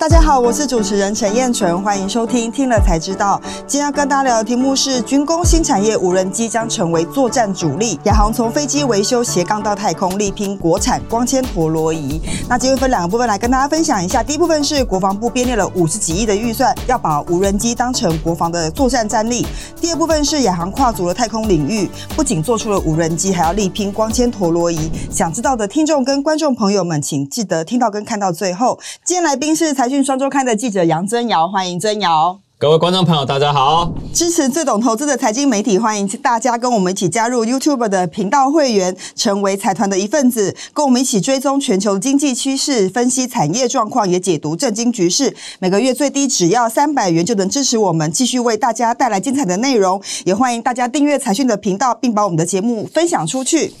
大家好，我是主持人陈彦纯，欢迎收听听了才知道。今天要跟大家聊的题目是军工新产业，无人机将成为作战主力。亚航从飞机维修斜杠到太空，力拼国产光纤陀螺仪。那今天分两个部分来跟大家分享一下。第一部分是国防部编列了五十几亿的预算，要把无人机当成国防的作战战力。第二部分是亚航跨足了太空领域，不仅做出了无人机，还要力拼光纤陀螺仪。想知道的听众跟观众朋友们，请记得听到跟看到最后。今天来宾是财讯双周刊的记者杨真尧，欢迎真尧。各位观众朋友，大家好！支持最懂投资的财经媒体，欢迎大家跟我们一起加入 YouTube 的频道会员，成为财团的一份子，跟我们一起追踪全球经济趋势，分析产业状况，也解读政经局势。每个月最低只要三百元就能支持我们，继续为大家带来精彩的内容。也欢迎大家订阅财讯的频道，并把我们的节目分享出去。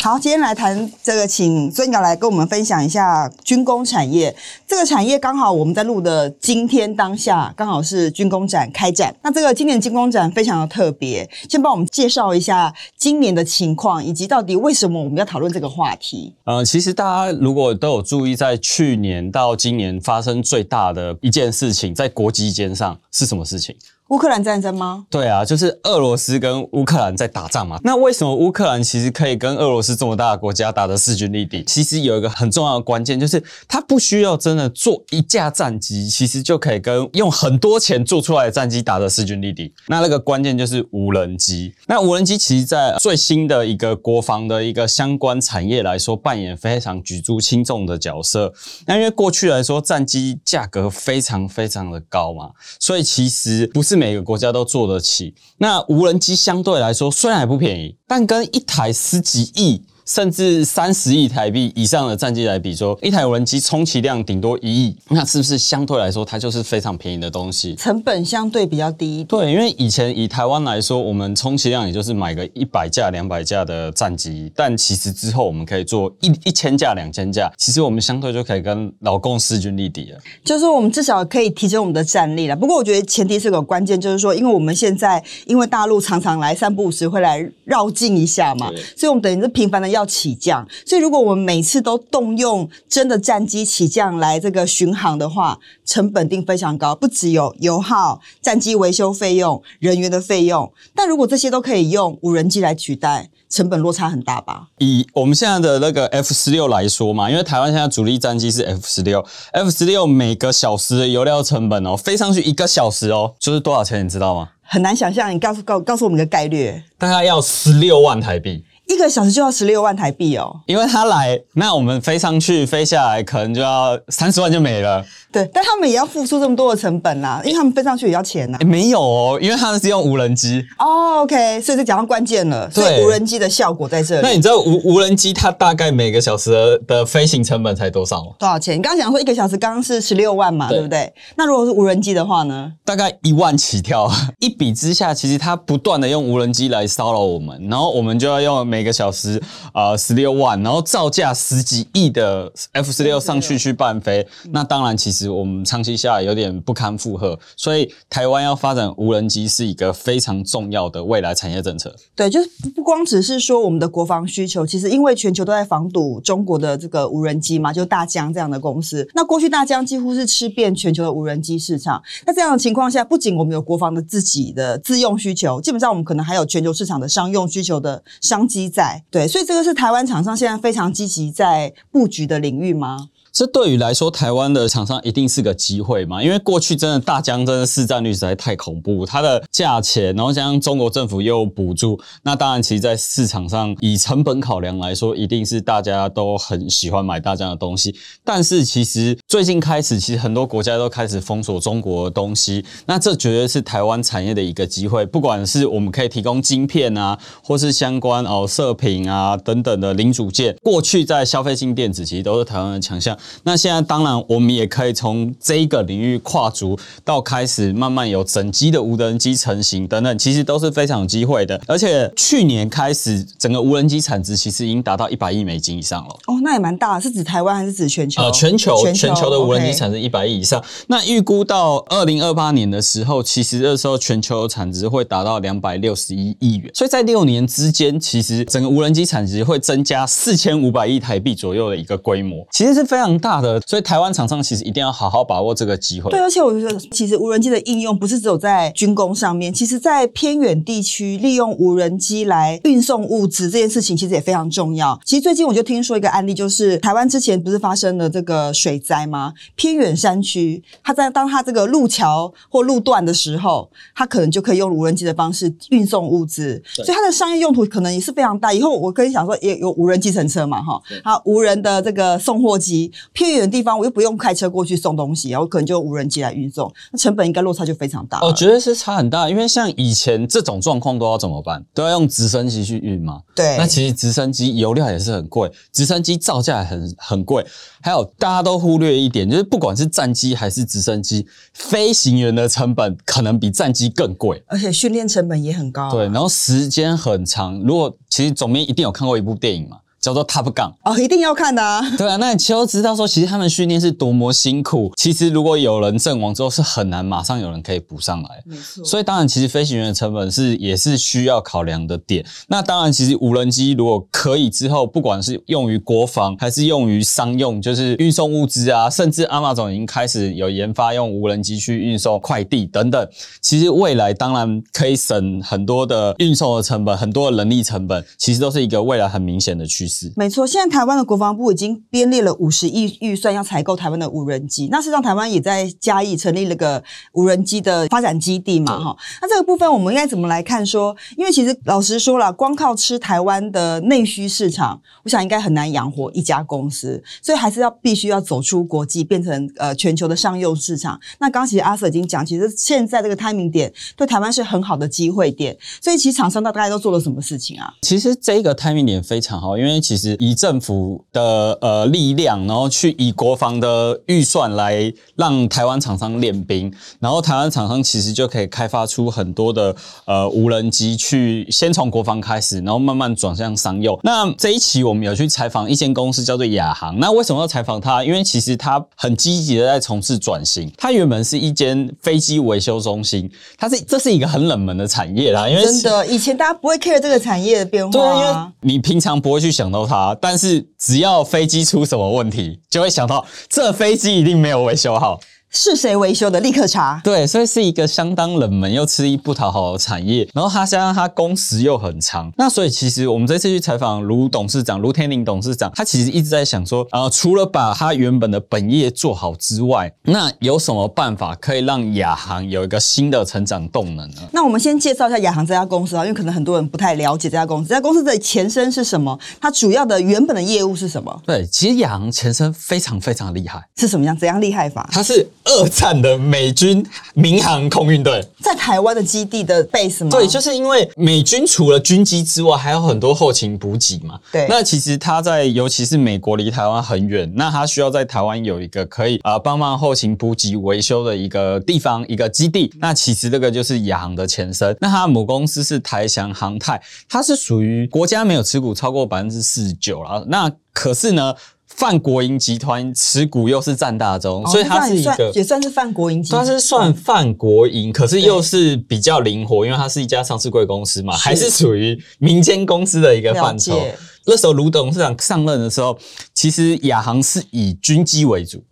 好，今天来谈这个，请增尧来跟我们分享一下军工产业。这个产业刚好我们在录的今天当下，刚好是。军工展开展，那这个今年军工展非常的特别，先帮我们介绍一下今年的情况，以及到底为什么我们要讨论这个话题。呃，其实大家如果都有注意，在去年到今年发生最大的一件事情，在国际间上是什么事情？乌克兰战争吗？对啊，就是俄罗斯跟乌克兰在打仗嘛。那为什么乌克兰其实可以跟俄罗斯这么大的国家打得势均力敌？其实有一个很重要的关键，就是它不需要真的做一架战机，其实就可以跟用很多钱做出来的战机打得势均力敌。那那个关键就是无人机。那无人机其实，在最新的一个国防的一个相关产业来说，扮演非常举足轻重的角色。那因为过去来说，战机价格非常非常的高嘛，所以其实不是。每个国家都做得起。那无人机相对来说虽然还不便宜，但跟一台十几亿。甚至三十亿台币以上的战机来比说，一台无人机充其量顶多一亿，那是不是相对来说它就是非常便宜的东西？成本相对比较低。对，因为以前以台湾来说，我们充其量也就是买个一百架、两百架的战机，但其实之后我们可以做一一千架、两千架，其实我们相对就可以跟老共势均力敌了。就是说，我们至少可以提升我们的战力了。不过，我觉得前提是个关键，就是说，因为我们现在因为大陆常常来三不五时会来绕境一下嘛，所以我们等于是频繁的要起降，所以如果我们每次都动用真的战机起降来这个巡航的话，成本定非常高，不只有油耗、战机维修费用、人员的费用。但如果这些都可以用无人机来取代，成本落差很大吧？以我们现在的那个 F 十六来说嘛，因为台湾现在主力战机是 F 十六，F 十六每个小时的油料成本哦，飞上去一个小时哦，就是多少钱？你知道吗？很难想象，你告诉告告诉我们一个概率，大概要十六万台币。一个小时就要十六万台币哦，因为他来，那我们飞上去、飞下来，可能就要三十万就没了。对，但他们也要付出这么多的成本啦，因为他们飞上去也要钱呐、啊。没有哦，因为他们是用无人机。哦，OK，所以这讲到关键了。所以无人机的效果在这里。那你知道无无人机它大概每个小时的的飞行成本才多少吗？多少钱？你刚刚讲说一个小时刚刚是十六万嘛，对，对不对？那如果是无人机的话呢？大概一万起跳。一比之下，其实它不断的用无人机来骚扰我们，然后我们就要用每个小时。呃，十六万，然后造价十几亿的 F 十六上去去伴飞，那当然，其实我们长期下来有点不堪负荷，所以台湾要发展无人机是一个非常重要的未来产业政策。对，就是不光只是说我们的国防需求，其实因为全球都在防堵中国的这个无人机嘛，就大疆这样的公司。那过去大疆几乎是吃遍全球的无人机市场。那这样的情况下，不仅我们有国防的自己的自用需求，基本上我们可能还有全球市场的商用需求的商机在。对，所以。这个是台湾厂商现在非常积极在布局的领域吗？这对于来说，台湾的厂商一定是个机会嘛？因为过去真的大疆真的市占率实在太恐怖，它的价钱，然后加上中国政府又补助，那当然，其实在市场上以成本考量来说，一定是大家都很喜欢买大疆的东西。但是其实最近开始，其实很多国家都开始封锁中国的东西，那这绝对是台湾产业的一个机会。不管是我们可以提供晶片啊，或是相关哦射频啊等等的零组件，过去在消费性电子其实都是台湾的强项。那现在当然，我们也可以从这一个领域跨足到开始慢慢有整机的无人机成型等等，其实都是非常有机会的。而且去年开始，整个无人机产值其实已经达到一百亿美金以上了。哦，那也蛮大，是指台湾还是指全球？呃，全球，全球，全球的无人机产值一百亿以上。那预估到二零二八年的时候，其实这时候全球的产值会达到两百六十一亿元。所以在六年之间，其实整个无人机产值会增加四千五百亿台币左右的一个规模，其实是非常。强大的，所以台湾厂商其实一定要好好把握这个机会。对，而且我觉得其实无人机的应用不是只有在军工上面，其实在偏远地区利用无人机来运送物资这件事情其实也非常重要。其实最近我就听说一个案例，就是台湾之前不是发生了这个水灾吗？偏远山区，它在当它这个路桥或路段的时候，它可能就可以用无人机的方式运送物资，所以它的商业用途可能也是非常大。以后我可以想说，也有无人计程车嘛，哈，好，无人的这个送货机，偏远的地方我又不用开车过去送东西，然后可能就无人机来运送，那成本应该落差就非常大。我觉得是差很大，因为像以前这种状况都要怎么办？都要用直升机去运嘛。对，那其实直升机油料也是很贵，直升机造价也很很贵。还有大家都忽略一点，就是不管是战机还是直升机，飞行员的成本可能比战机更贵，而且训练成本也很高啊。对，然后时间很长。如果其实总编一定有看过一部电影嘛。叫做 Top Gun 哦，一定要看的啊！对啊，那你其实知道说，其实他们训练是多么辛苦。其实如果有人阵亡之后，是很难马上有人可以补上来。没错。所以当然，其实飞行员的成本是也是需要考量的点。那当然，其实无人机如果可以之后，不管是用于国防还是用于商用，就是运送物资啊，甚至 Amazon 已经开始有研发用无人机去运送快递等等。其实未来当然可以省很多的运送的成本，很多的人力成本，其实都是一个未来很明显的趋势。没错，现在台湾的国防部已经编列了五十亿预算要采购台湾的无人机。那事实上，台湾也在嘉义成立了个无人机的发展基地嘛，哈。那这个部分我们应该怎么来看说？因为其实老实说了，光靠吃台湾的内需市场，我想应该很难养活一家公司，所以还是要必须要走出国际，变成呃全球的商用市场。那刚刚其实阿 Sir 已经讲，其实现在这个 timing 点对台湾是很好的机会点。所以其实厂商大概都做了什么事情啊？其实这个 timing 点非常好，因为其实以政府的呃力量，然后去以国防的预算来让台湾厂商练兵，然后台湾厂商其实就可以开发出很多的呃无人机，去先从国防开始，然后慢慢转向商用。那这一期我们有去采访一间公司叫做亚航，那为什么要采访它？因为其实它很积极的在从事转型。它原本是一间飞机维修中心，它是这是一个很冷门的产业啦，因为真的以前大家不会 care 这个产业的变化，对，因为你平常不会去想想到他，但是只要飞机出什么问题，就会想到这飞机一定没有维修好。是谁维修的？立刻查。对，所以是一个相当冷门又吃力不讨好的产业。然后它加上它工时又很长，那所以其实我们这次去采访卢董事长卢天林董事长，他其实一直在想说，呃，除了把他原本的本业做好之外，那有什么办法可以让亚航有一个新的成长动能呢？那我们先介绍一下亚航这家公司啊，因为可能很多人不太了解这家公司。这家公司的前身是什么？它主要的原本的业务是什么？对，其实亚航前身非常非常厉害，是什么样？怎样厉害法？它是。二战的美军民航空运队在台湾的基地的 base 吗？对，就是因为美军除了军机之外，还有很多后勤补给嘛。对，那其实他在，尤其是美国离台湾很远，那他需要在台湾有一个可以啊帮忙后勤补给维修的一个地方，一个基地。那其实这个就是亚航的前身。那他的母公司是台翔航太，它是属于国家没有持股超过百分之四十九了。那可是呢？泛国营集团持股又是占大宗，哦、所以它是一个也算是范国营集团，它是算范国营，可是又是比较灵活，因为它是一家上市贵公司嘛，是还是属于民间公司的一个范畴。那时候卢董事长上任的时候，其实亚航是以军机为主。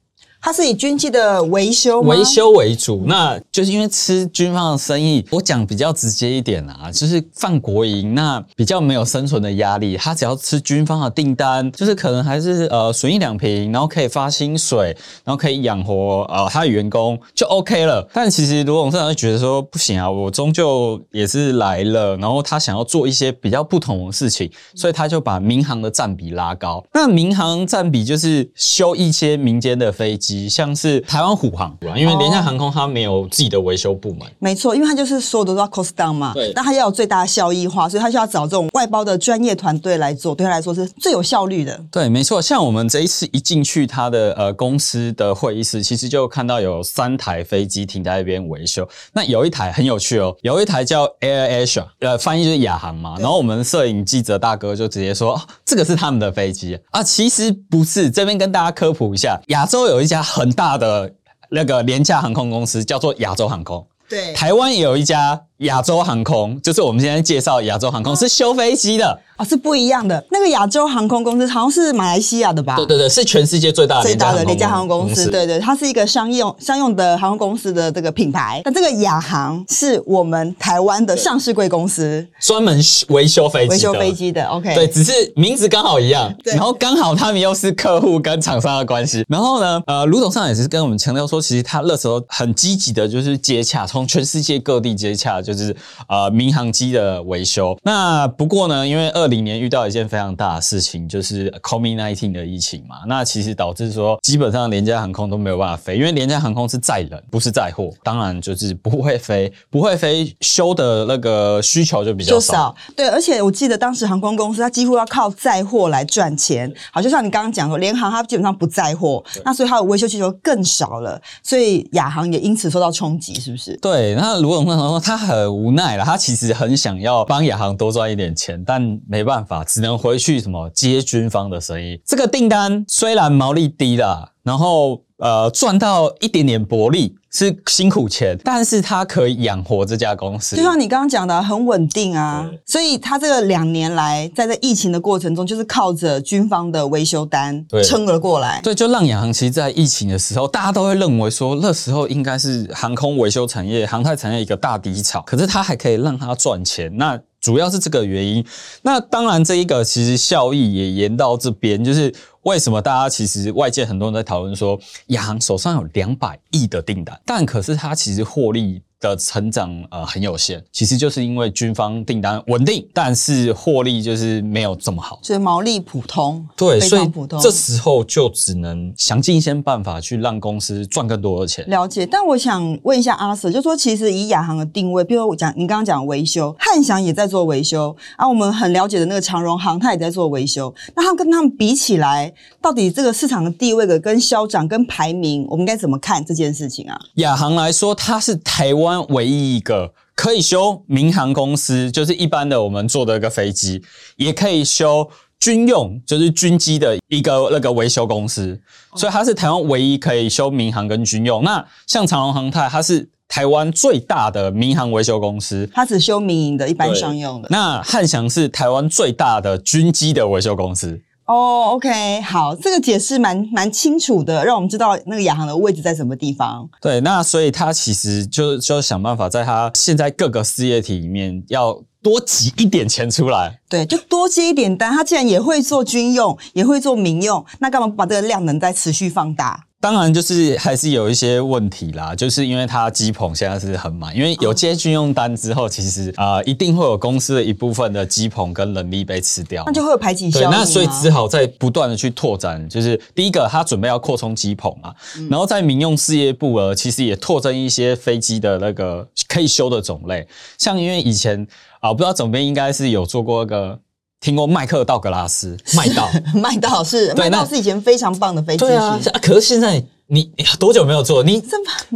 它是以军机的维修维修为主，那就是因为吃军方的生意。我讲比较直接一点啊，就是泛国营，那比较没有生存的压力。他只要吃军方的订单，就是可能还是呃损益两瓶，然后可以发薪水，然后可以养活呃他的员工就 OK 了。但其实卢永胜会觉得说不行啊，我终究也是来了，然后他想要做一些比较不同的事情，所以他就把民航的占比拉高。那民航占比就是修一些民间的飞机。像是台湾虎航，因为廉价航空它没有自己的维修部门，没错，因为它就是所有的都要 cost down 嘛，对，那它要有最大的效益化，所以它需要找这种外包的专业团队来做，对他来说是最有效率的。对，没错，像我们这一次一进去它的呃公司的会议室，其实就看到有三台飞机停在那边维修，那有一台很有趣哦，有一台叫 Air Asia，呃，翻译就是亚航嘛，然后我们摄影记者大哥就直接说，哦，这个是他们的飞机。啊，其实不是，这边跟大家科普一下，亚洲有一家。很大的那个廉价航空公司叫做亚洲航空，对，台湾也有一家亚洲航空，就是我们现在介绍亚洲航空是修飞机的。啊、哦，是不一样的。那个亚洲航空公司好像是马来西亚的吧？对对对，是全世界最大的最大的廉价航空公司。对对，它是一个商用商用的航空公司的这个品牌。但这个亚航是我们台湾的上市贵公司，专门维修飞机维修飞机的。OK，对，只是名字刚好一样，然后刚好他们又是客户跟厂商的关系。然后呢，呃，卢总上也是跟我们强调说，其实他那时候很积极的，就是接洽，从全世界各地接洽，就是呃民航机的维修。那不过呢，因为二二零年遇到一件非常大的事情，就是 COVID-19 的疫情嘛。那其实导致说，基本上廉价航空都没有办法飞，因为廉价航空是载人，不是载货。当然就是不会飞，不会飞，修的那个需求就比较少。少。对，而且我记得当时航空公司它几乎要靠载货来赚钱。好，就像你刚刚讲的，联航它基本上不载货，那所以它的维修需求更少了。所以亚航也因此受到冲击，是不是？对。那卢总说它很呃无奈了，他其实很想要帮亚航多赚一点钱，但没办法，只能回去什么接军方的生意。这个订单虽然毛利低了，然后呃赚到一点点薄利是辛苦钱，但是它可以养活这家公司。就像你刚刚讲的，很稳定啊。所以他这个两年来在这疫情的过程中，就是靠着军方的维修单撑了过来。对，就让亚航其实，在疫情的时候，大家都会认为说那时候应该是航空维修产业、航太产业一个大低潮，可是它还可以让它赚钱。那主要是这个原因，那当然这一个其实效益也延到这边，就是为什么大家其实外界很多人在讨论说，央行手上有两百亿的订单，但可是它其实获利。的成长呃很有限，其实就是因为军方订单稳定，但是获利就是没有这么好，所以毛利普通，对，非常普通。这时候就只能想尽一些办法去让公司赚更多的钱。了解，但我想问一下阿 Sir，就说其实以亚航的定位，比如我讲你刚刚讲维修，汉翔也在做维修，啊，我们很了解的那个长荣航，他也在做维修，那他跟他们比起来，到底这个市场的地位的跟销长跟排名，我们应该怎么看这件事情啊？亚航来说，它是台湾。唯一一个可以修民航公司，就是一般的我们坐的一个飞机，也可以修军用，就是军机的一个那个维修公司，所以它是台湾唯一可以修民航跟军用。那像长荣航太，它是台湾最大的民航维修公司，它只修民营的一般商用的。那汉翔是台湾最大的军机的维修公司。哦、oh，OK，好，这个解释蛮蛮清楚的，让我们知道那个亚航的位置在什么地方。对，那所以他其实就就想办法在他现在各个事业体里面要多挤一点钱出来。对，就多接一点单。他既然也会做军用，也会做民用，那干嘛不把这个量能再持续放大？当然，就是还是有一些问题啦，就是因为它机棚现在是很满，因为有接军用单之后，其实啊、呃，一定会有公司的一部分的机棚跟人力被吃掉，那就会有排挤效应。对，那所以只好在不断的去拓展，就是第一个，他准备要扩充机棚啊，然后在民用事业部呃，其实也拓增一些飞机的那个可以修的种类，像因为以前啊，我不知道总编应该是有做过那个。听过麦克道格拉斯，麦道，麦道是麦道是以前非常棒的飞机师。对啊，可是现在。你多久没有做？你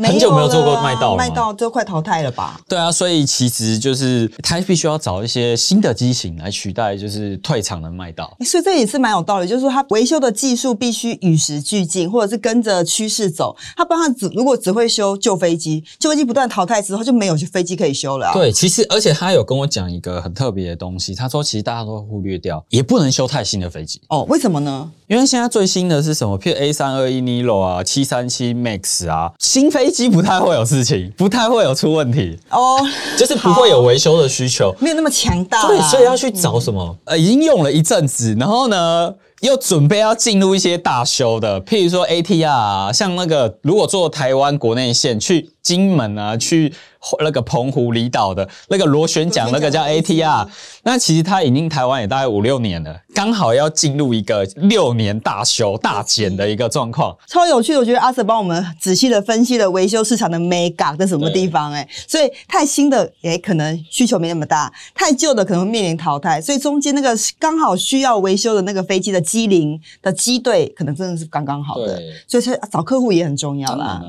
很久没有做过麦道了，麦道都快淘汰了吧？对啊，所以其实就是他必须要找一些新的机型来取代，就是退场的麦道。所以这也是蛮有道理，就是说他维修的技术必须与时俱进，或者是跟着趋势走。他不然他只如果只会修旧飞机，旧飞机不断淘汰之后就没有飞机可以修了啊。对，其实而且他有跟我讲一个很特别的东西，他说其实大家都会忽略掉，也不能修太新的飞机哦。为什么呢？因为现在最新的是什么？譬如 A 三二一 Neo 啊，七三七 Max 啊，新飞机不太会有事情，不太会有出问题哦，就是不会有维修的需求，没有那么强大。对，所以要去找什么？嗯、呃，已经用了一阵子，然后呢，又准备要进入一些大修的，譬如说 ATR 啊，像那个如果做台湾国内线去金门啊，去。那个澎湖离岛的那个螺旋桨，那个叫 ATR，那其实它已经台湾也大概五六年了，刚好要进入一个六年大修大减的一个状况，超有趣的。我觉得阿 Sir 帮我们仔细的分析了维修市场的 mega 在什么地方哎，所以太新的也可能需求没那么大，太旧的可能会面临淘汰，所以中间那个刚好需要维修的那个飞机的机灵的机队，可能真的是刚刚好的，所以找客户也很重要啦。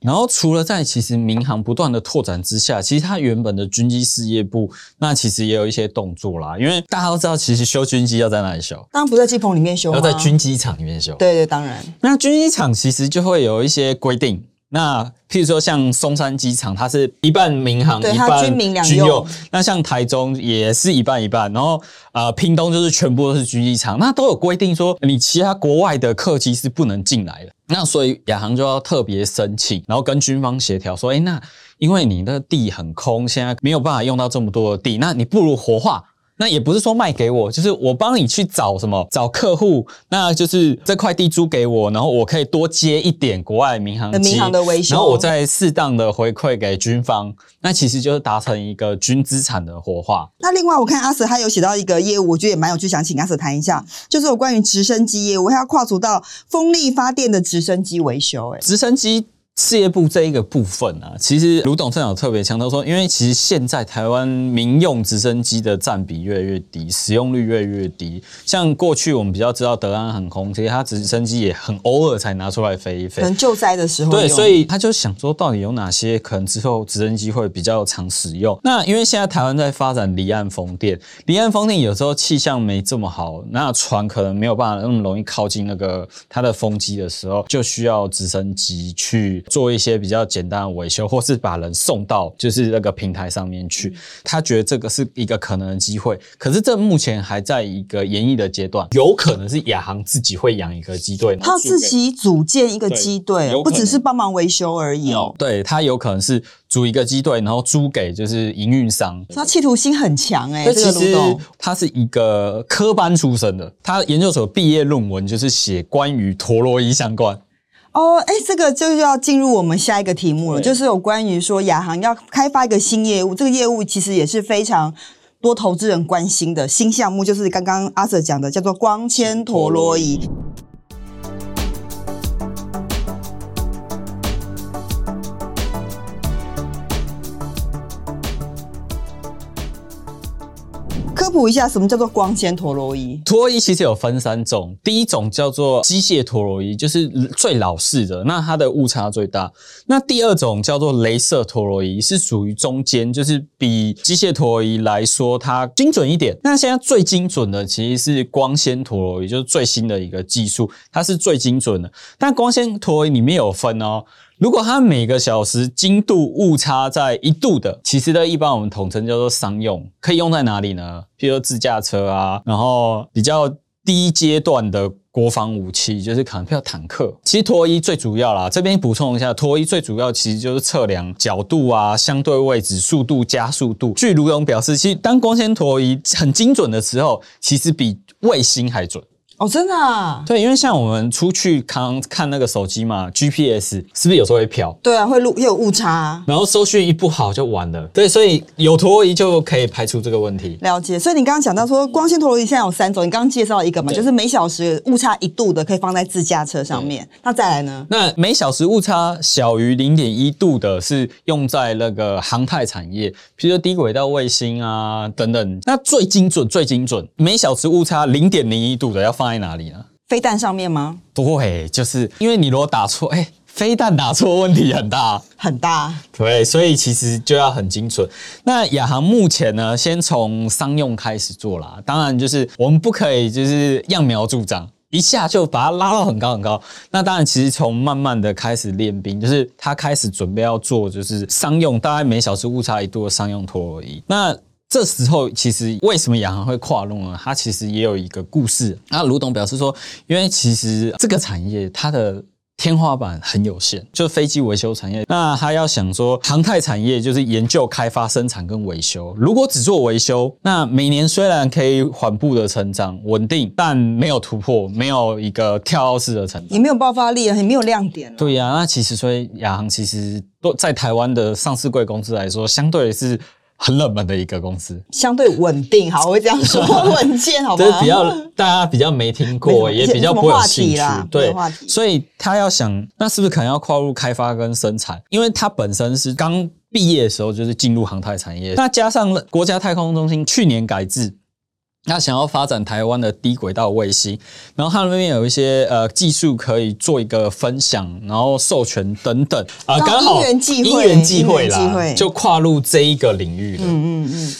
然后除了在其实民航不断的拓展之下，其实它原本的军机事业部那其实也有一些动作啦。因为大家都知道，其实修军机要在哪里修？当然不在机棚里面修，要在军机场里面修。对对，当然。那军机场其实就会有一些规定。那譬如说像松山机场，它是一半民航，对一半军民两用用。那像台中也是一半一半，然后呃，屏东就是全部都是军机场，那都有规定说你其他国外的客机是不能进来的。那所以亚航就要特别申请，然后跟军方协调说，哎，那因为你的地很空，现在没有办法用到这么多的地，那你不如活化。那也不是说卖给我，就是我帮你去找什么找客户，那就是这块地租给我，然后我可以多接一点国外民航机，民航的维修，然后我再适当的回馈给军方，那其实就是达成一个军资产的活化。那另外我看阿 Sir 他有写到一个业务，我觉得也蛮有趣，想请阿 Sir 谈一下，就是有关于直升机业务，他要跨足到风力发电的直升机维修，哎，直升机。事业部这一个部分啊，其实卢董事长特别强调说，因为其实现在台湾民用直升机的占比越来越低，使用率越来越低。像过去我们比较知道德安航空，其实它直升机也很偶尔才拿出来飞一飞，可能救灾的时候。对，所以他就想说，到底有哪些可能之后直升机会比较常使用？那因为现在台湾在发展离岸风电，离岸风电有时候气象没这么好，那船可能没有办法那么容易靠近那个它的风机的时候，就需要直升机去。做一些比较简单的维修，或是把人送到就是那个平台上面去。他觉得这个是一个可能的机会，可是这目前还在一个研议的阶段，有可能是亚航自己会养一个机队，他自己组建一个机队，不只是帮忙维修而已哦。对，他有可能是组一个机队，然后租给就是营运商。他企图心很强哎、欸，其实他是一个科班出身的，他研究所毕业论文就是写关于陀螺仪相关。哦，哎，这个就要进入我们下一个题目了，就是有关于说亚航要开发一个新业务，这个业务其实也是非常多投资人关心的新项目，就是刚刚阿 Sir 讲的，叫做光纤陀螺仪。科普一下，什么叫做光纤陀螺仪？陀螺仪其实有分三种，第一种叫做机械陀螺仪，就是最老式的，那它的误差最大。那第二种叫做雷射陀螺仪，是属于中间，就是比机械陀螺仪来说它精准一点。那现在最精准的其实是光纤陀螺仪，就是最新的一个技术，它是最精准的。但光纤陀螺仪里面有分哦。如果它每个小时精度误差在一度的，其实呢，一般我们统称叫做商用，可以用在哪里呢？譬如说自驾车啊，然后比较低阶段的国防武器，就是可能比较坦克。其实陀螺仪最主要啦，这边补充一下，陀螺仪最主要其实就是测量角度啊、相对位置、速度、加速度。据卢勇表示，其实当光纤陀螺仪很精准的时候，其实比卫星还准。哦，真的啊？对，因为像我们出去看看那个手机嘛，GPS 是不是有时候会飘？对啊，会录又有误差啊。然后收讯一不好就完了。对，所以有陀螺仪就可以排除这个问题。了解。所以你刚刚讲到说，光纤陀螺仪现在有三种，你刚刚介绍一个嘛，就是每小时误差一度的，可以放在自驾车上面。那再来呢？那每小时误差小于零点一度的，是用在那个航太产业，比如说低轨道卫星啊等等。那最精准、最精准，每小时误差零点零一度的要放在哪里呢？飞弹上面吗？对，就是因为你如果打错，哎、欸，飞弹打错问题很大，很大。对，所以其实就要很精准。那亚航目前呢，先从商用开始做啦。当然，就是我们不可以就是揠苗助长，一下就把它拉到很高很高。那当然，其实从慢慢的开始练兵，就是他开始准备要做，就是商用，大概每小时误差一度的商用陀螺仪。那这时候，其实为什么亚航会跨入呢？它其实也有一个故事。那卢董表示说，因为其实这个产业它的天花板很有限，就是飞机维修产业。那他要想说，航太产业就是研究、开发、生产跟维修。如果只做维修，那每年虽然可以缓步的成长、稳定，但没有突破，没有一个跳跃式的成长，也没有爆发力，也没有亮点。对呀、啊，那其实所以亚航其实都在台湾的上市贵公司来说，相对是。很冷门的一个公司，相对稳定，好，我会这样说，稳健，好吧？就是比较大家比较没听过，也比较不会有兴趣，对，所以他要想，那是不是可能要跨入开发跟生产？因为他本身是刚毕业的时候就是进入航太产业，那加上国家太空中心去年改制。那想要发展台湾的低轨道卫星，然后他那边有一些呃技术可以做一个分享，然后授权等等啊，刚好因缘际会，因缘际会啦，就跨入这一个领域了。嗯嗯嗯。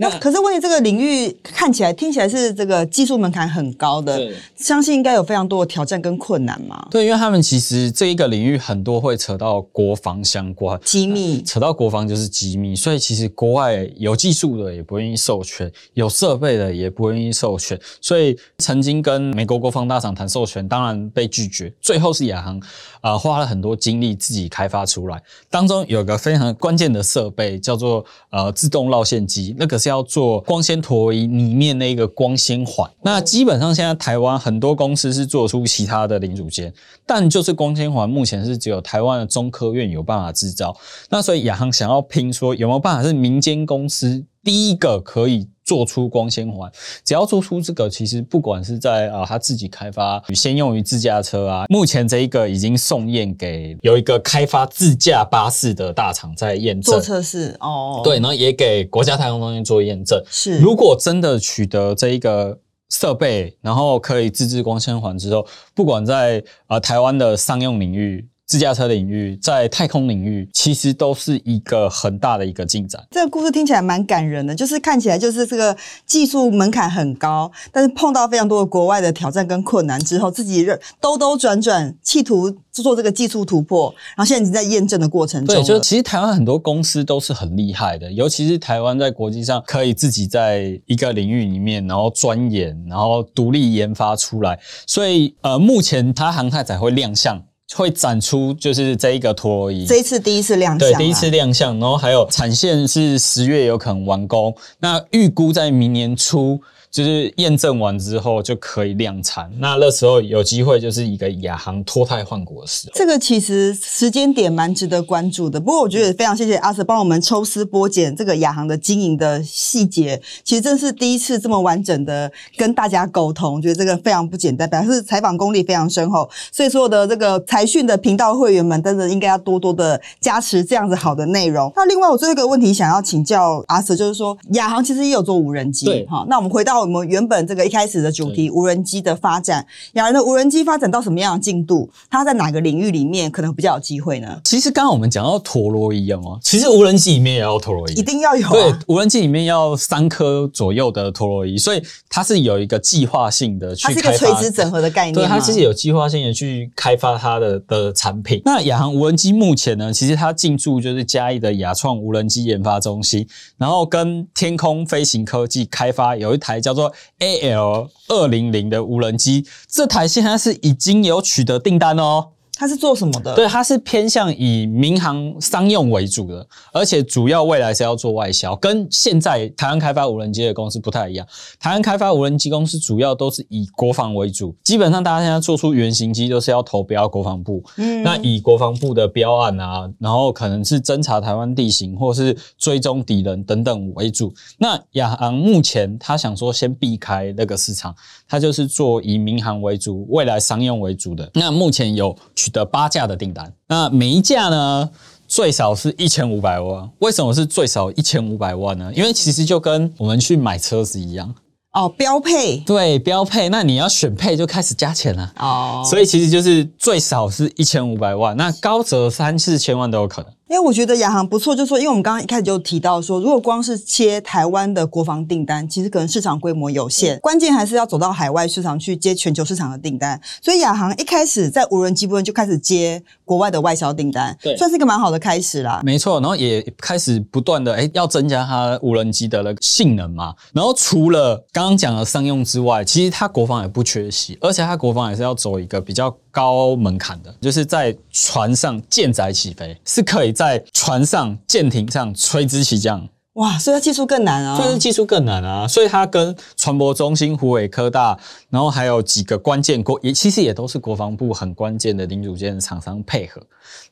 那可是问题，这个领域看起来、听起来是这个技术门槛很高的，相信应该有非常多的挑战跟困难嘛。对，因为他们其实这一个领域很多会扯到国防相关，机密，扯到国防就是机密，所以其实国外有技术的也不愿意授权，有设备的也不愿意授权，所以曾经跟美国国防大厂谈授权，当然被拒绝，最后是亚航啊、呃、花了很多精力自己开发出来，当中有个非常关键的设备叫做呃自动绕线机，那个是。要做光纤陀螺仪里面那个光纤环，那基本上现在台湾很多公司是做出其他的零组件，但就是光纤环目前是只有台湾的中科院有办法制造。那所以亚航想要拼说有没有办法是民间公司第一个可以。做出光纤环，只要做出这个，其实不管是在啊他自己开发，先用于自驾车啊，目前这一个已经送验给有一个开发自驾巴士的大厂在验证做测试哦，对，然后也给国家太空中心做验证。是，如果真的取得这一个设备，然后可以自制光纤环之后，不管在啊台湾的商用领域。自驾车领域，在太空领域，其实都是一个很大的一个进展。这个故事听起来蛮感人的，就是看起来就是这个技术门槛很高，但是碰到非常多的国外的挑战跟困难之后，自己兜兜转转，企图做这个技术突破，然后现在已经在验证的过程中。对，就其实台湾很多公司都是很厉害的，尤其是台湾在国际上可以自己在一个领域里面，然后钻研，然后独立研发出来。所以呃，目前它航太才会亮相。会展出就是这一个陀螺仪，这一次第一次亮相，对，第一次亮相，然后还有产线是十月有可能完工，那预估在明年初。就是验证完之后就可以量产，那那时候有机会就是一个亚航脱胎换骨的时候。这个其实时间点蛮值得关注的。不过我觉得非常谢谢阿 Sir 帮我们抽丝剥茧这个亚航的经营的细节。其实这是第一次这么完整的跟大家沟通，我觉得这个非常不简单，表示采访功力非常深厚。所以所有的这个财讯的频道会员们，真的应该要多多的加持这样子好的内容。那另外我最后一个问题想要请教阿 Sir，就是说亚航其实也有做无人机，对，好，那我们回到。我们原本这个一开始的主题，无人机的发展，雅航的无人机发展到什么样的进度？它在哪个领域里面可能比较有机会呢？其实刚刚我们讲到陀螺仪哦，其实无人机里面也要陀螺仪，一定要有啊。对，无人机里面要三颗左右的陀螺仪，所以它是有一个计划性的去开发，它是一个垂直整合的概念。对，它其实有计划性的去开发它的的产品。那亚航无人机目前呢，其实它进驻就是嘉义的亚创无人机研发中心，然后跟天空飞行科技开发有一台叫叫做 A。L 二零零的无人机，这台现在是已经有取得订单哦。它是做什么的？对，它是偏向以民航商用为主的，而且主要未来是要做外销，跟现在台湾开发无人机的公司不太一样。台湾开发无人机公司主要都是以国防为主，基本上大家现在做出原型机都是要投标国防部，嗯，那以国防部的标案啊，然后可能是侦查台湾地形或是追踪敌人等等为主。那亚航目前他想说先避开那个市场，他就是做以民航为主、未来商用为主的。那目前有的八架的订单，那每一架呢，最少是一千五百万。为什么是最少一千五百万呢？因为其实就跟我们去买车子一样哦，标配对标配，那你要选配就开始加钱了哦。所以其实就是最少是一千五百万，那高则三四千万都有可能。因为我觉得亚航不错，就是说，因为我们刚刚一开始就提到说，如果光是切台湾的国防订单，其实可能市场规模有限，关键还是要走到海外市场去接全球市场的订单。所以亚航一开始在无人机部分就开始接国外的外销订单，对，算是一个蛮好的开始啦。没错，然后也开始不断的诶要增加它无人机的那个性能嘛。然后除了刚刚讲的商用之外，其实它国防也不缺席，而且它国防也是要走一个比较高门槛的，就是在船上舰载起飞是可以。在船上、舰艇上垂直起降，哇！所以它技术更难啊，所以技术更难啊，所以它跟船舶中心、湖北科大，然后还有几个关键国也其实也都是国防部很关键的零组件的厂商配合。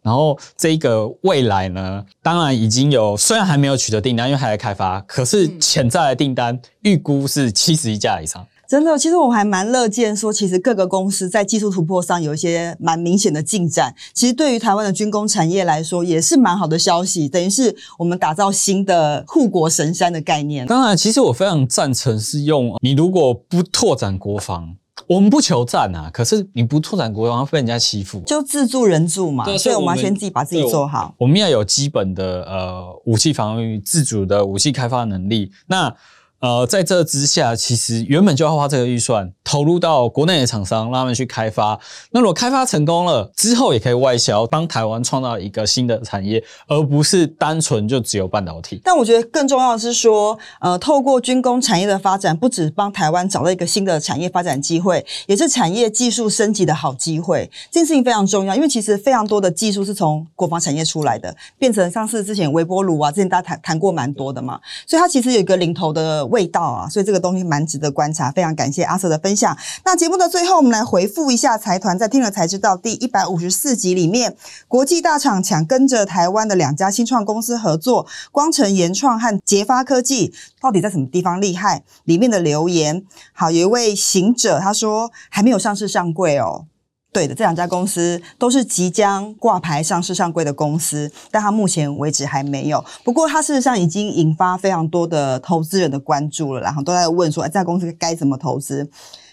然后这个未来呢，当然已经有，虽然还没有取得订单，因为还在开发，可是潜在的订单预估是七十一架以上。真的，其实我还蛮乐见说，其实各个公司在技术突破上有一些蛮明显的进展。其实对于台湾的军工产业来说，也是蛮好的消息，等于是我们打造新的护国神山的概念。当然，其实我非常赞成是用你如果不拓展国防。我们不求战啊，可是你不拓展国防，被人家欺负，就自助人助嘛。所以我们要先自己把自己做好。我们要有基本的呃武器防御、自主的武器开发能力。那呃，在这之下，其实原本就要花这个预算投入到国内的厂商，让他们去开发。那如果开发成功了之后，也可以外销，帮台湾创造一个新的产业，而不是单纯就只有半导体。但我觉得更重要的是说，呃，透过军工产业的发展，不只帮台湾找到一个新的产业发展机会，也是产业技术升级的好机会。这件事情非常重要，因为其实非常多的技术是从国防产业出来的，变成像是之前微波炉啊，之前大家谈谈过蛮多的嘛，所以它其实有一个领头的。味道啊，所以这个东西蛮值得观察。非常感谢阿 Sir 的分享。那节目的最后，我们来回复一下财团在听了才知道第一百五十四集里面，国际大厂抢跟着台湾的两家新创公司合作，光成研创和捷发科技到底在什么地方厉害？里面的留言，好，有一位行者他说还没有上市上柜哦。对的，这两家公司都是即将挂牌上市上柜的公司，但它目前为止还没有。不过，它事实上已经引发非常多的投资人的关注了，然后都在问说，哎，这家公司该怎么投资？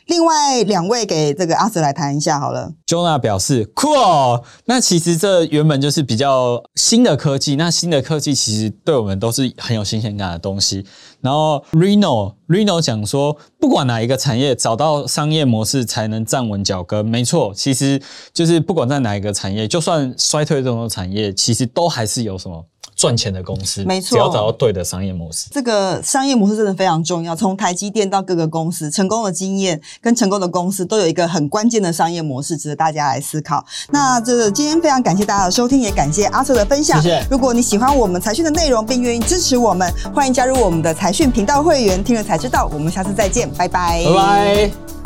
另外两位给这个阿 Sir 来谈一下好了。Jonah 表示，Cool，那其实这原本就是比较新的科技，那新的科技其实对我们都是很有新鲜感的东西。然后 Reno Reno 讲说，不管哪一个产业，找到商业模式才能站稳脚跟。没错，其实就是不管在哪一个产业，就算衰退这种产业，其实都还是有什么。赚钱的公司，没错，只要找到对的商业模式，这个商业模式真的非常重要。从台积电到各个公司，成功的经验跟成功的公司都有一个很关键的商业模式，值得大家来思考。那这个今天非常感谢大家的收听，也感谢阿 Sir 的分享。谢谢。如果你喜欢我们财讯的内容，并愿意支持我们，欢迎加入我们的财讯频道会员。听了才知道，我们下次再见，拜拜，拜拜。